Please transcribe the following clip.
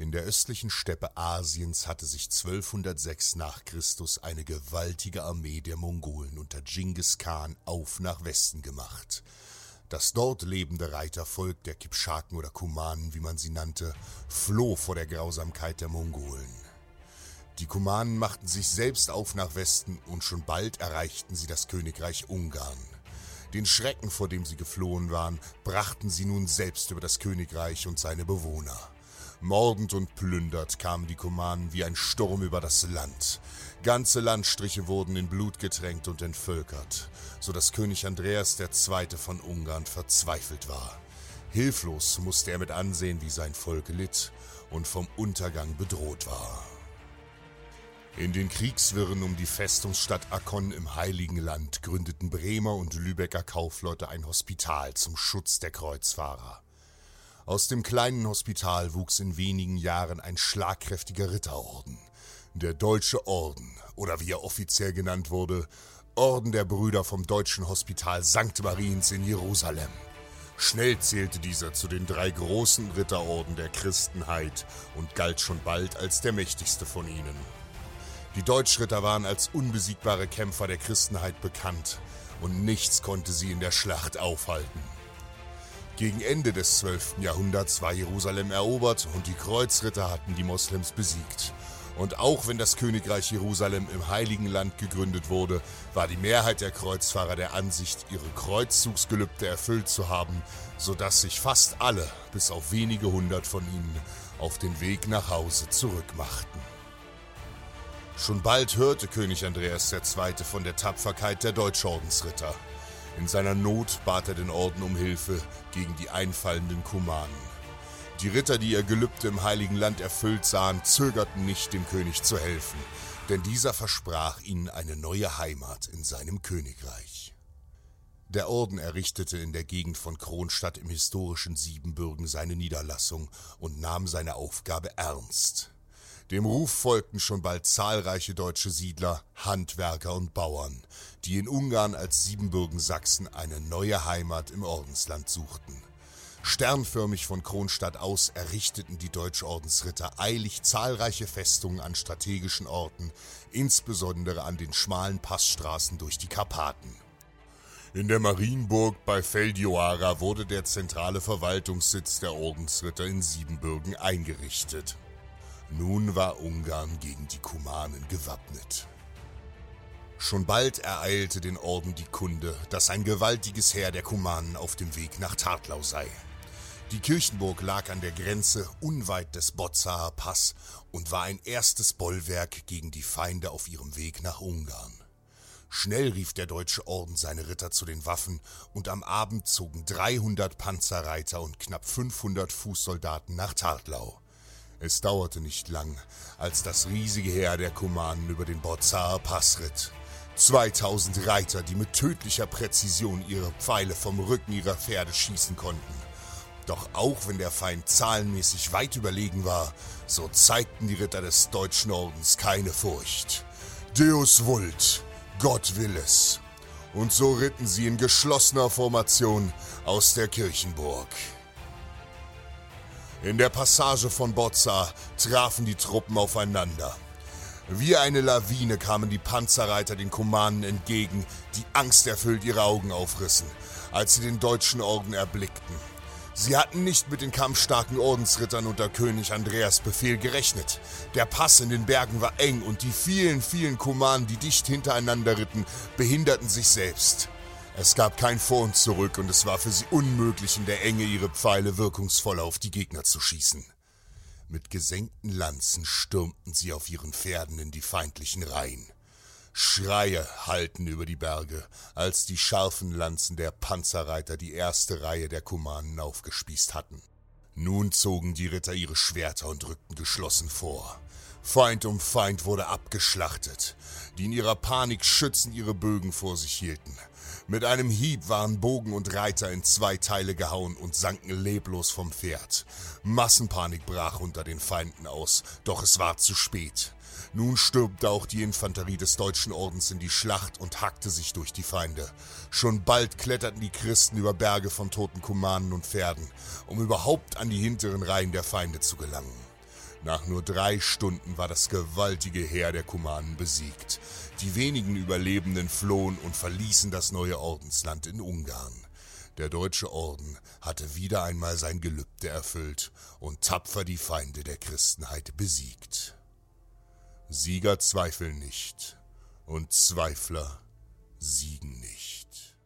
In der östlichen Steppe Asiens hatte sich 1206 nach Christus eine gewaltige Armee der Mongolen unter Genghis Khan auf nach Westen gemacht. Das dort lebende Reitervolk der Kipschaken oder Kumanen, wie man sie nannte, floh vor der Grausamkeit der Mongolen. Die Kumanen machten sich selbst auf nach Westen und schon bald erreichten sie das Königreich Ungarn. Den Schrecken, vor dem sie geflohen waren, brachten sie nun selbst über das Königreich und seine Bewohner. Mordend und plündert kamen die Kumanen wie ein Sturm über das Land. Ganze Landstriche wurden in Blut getränkt und entvölkert, so dass König Andreas II. von Ungarn verzweifelt war. Hilflos musste er mit ansehen, wie sein Volk litt und vom Untergang bedroht war. In den Kriegswirren um die Festungsstadt Akkon im Heiligen Land gründeten Bremer und Lübecker Kaufleute ein Hospital zum Schutz der Kreuzfahrer. Aus dem kleinen Hospital wuchs in wenigen Jahren ein schlagkräftiger Ritterorden. Der Deutsche Orden, oder wie er offiziell genannt wurde, Orden der Brüder vom Deutschen Hospital St. Mariens in Jerusalem. Schnell zählte dieser zu den drei großen Ritterorden der Christenheit und galt schon bald als der mächtigste von ihnen. Die Deutschritter waren als unbesiegbare Kämpfer der Christenheit bekannt und nichts konnte sie in der Schlacht aufhalten. Gegen Ende des 12. Jahrhunderts war Jerusalem erobert und die Kreuzritter hatten die Moslems besiegt. Und auch wenn das Königreich Jerusalem im Heiligen Land gegründet wurde, war die Mehrheit der Kreuzfahrer der Ansicht, ihre Kreuzzugsgelübde erfüllt zu haben, sodass sich fast alle, bis auf wenige hundert von ihnen, auf den Weg nach Hause zurückmachten. Schon bald hörte König Andreas II. von der Tapferkeit der Deutschordensritter. In seiner Not bat er den Orden um Hilfe gegen die einfallenden Kumanen. Die Ritter, die ihr Gelübde im Heiligen Land erfüllt sahen, zögerten nicht, dem König zu helfen, denn dieser versprach ihnen eine neue Heimat in seinem Königreich. Der Orden errichtete in der Gegend von Kronstadt im historischen Siebenbürgen seine Niederlassung und nahm seine Aufgabe ernst. Dem Ruf folgten schon bald zahlreiche deutsche Siedler, Handwerker und Bauern, die in Ungarn als Siebenbürgen Sachsen eine neue Heimat im Ordensland suchten. Sternförmig von Kronstadt aus errichteten die Deutschordensritter eilig zahlreiche Festungen an strategischen Orten, insbesondere an den schmalen Passstraßen durch die Karpaten. In der Marienburg bei Feldjoara wurde der zentrale Verwaltungssitz der Ordensritter in Siebenbürgen eingerichtet. Nun war Ungarn gegen die Kumanen gewappnet. Schon bald ereilte den Orden die Kunde, dass ein gewaltiges Heer der Kumanen auf dem Weg nach Tartlau sei. Die Kirchenburg lag an der Grenze unweit des Bozzaer Pass und war ein erstes Bollwerk gegen die Feinde auf ihrem Weg nach Ungarn. Schnell rief der Deutsche Orden seine Ritter zu den Waffen und am Abend zogen 300 Panzerreiter und knapp 500 Fußsoldaten nach Tartlau. Es dauerte nicht lang, als das riesige Heer der Kumanen über den Bozzaer Pass ritt. 2000 Reiter, die mit tödlicher Präzision ihre Pfeile vom Rücken ihrer Pferde schießen konnten. Doch auch wenn der Feind zahlenmäßig weit überlegen war, so zeigten die Ritter des Deutschen Ordens keine Furcht. Deus vult, Gott will es. Und so ritten sie in geschlossener Formation aus der Kirchenburg. In der Passage von Bozza trafen die Truppen aufeinander. Wie eine Lawine kamen die Panzerreiter den Kumanen entgegen, die angsterfüllt ihre Augen aufrissen, als sie den deutschen Orden erblickten. Sie hatten nicht mit den kampfstarken Ordensrittern unter König Andreas Befehl gerechnet. Der Pass in den Bergen war eng und die vielen, vielen Kumanen, die dicht hintereinander ritten, behinderten sich selbst. Es gab kein Vor und Zurück und es war für sie unmöglich, in der Enge ihre Pfeile wirkungsvoll auf die Gegner zu schießen. Mit gesenkten Lanzen stürmten sie auf ihren Pferden in die feindlichen Reihen. Schreie hallten über die Berge, als die scharfen Lanzen der Panzerreiter die erste Reihe der Kumanen aufgespießt hatten. Nun zogen die Ritter ihre Schwerter und rückten geschlossen vor. Feind um Feind wurde abgeschlachtet, die in ihrer Panik schützend ihre Bögen vor sich hielten. Mit einem Hieb waren Bogen und Reiter in zwei Teile gehauen und sanken leblos vom Pferd. Massenpanik brach unter den Feinden aus, doch es war zu spät. Nun stürmte auch die Infanterie des Deutschen Ordens in die Schlacht und hackte sich durch die Feinde. Schon bald kletterten die Christen über Berge von toten Kumanen und Pferden, um überhaupt an die hinteren Reihen der Feinde zu gelangen. Nach nur drei Stunden war das gewaltige Heer der Kumanen besiegt. Die wenigen Überlebenden flohen und verließen das neue Ordensland in Ungarn. Der deutsche Orden hatte wieder einmal sein Gelübde erfüllt und tapfer die Feinde der Christenheit besiegt. Sieger zweifeln nicht und Zweifler siegen nicht.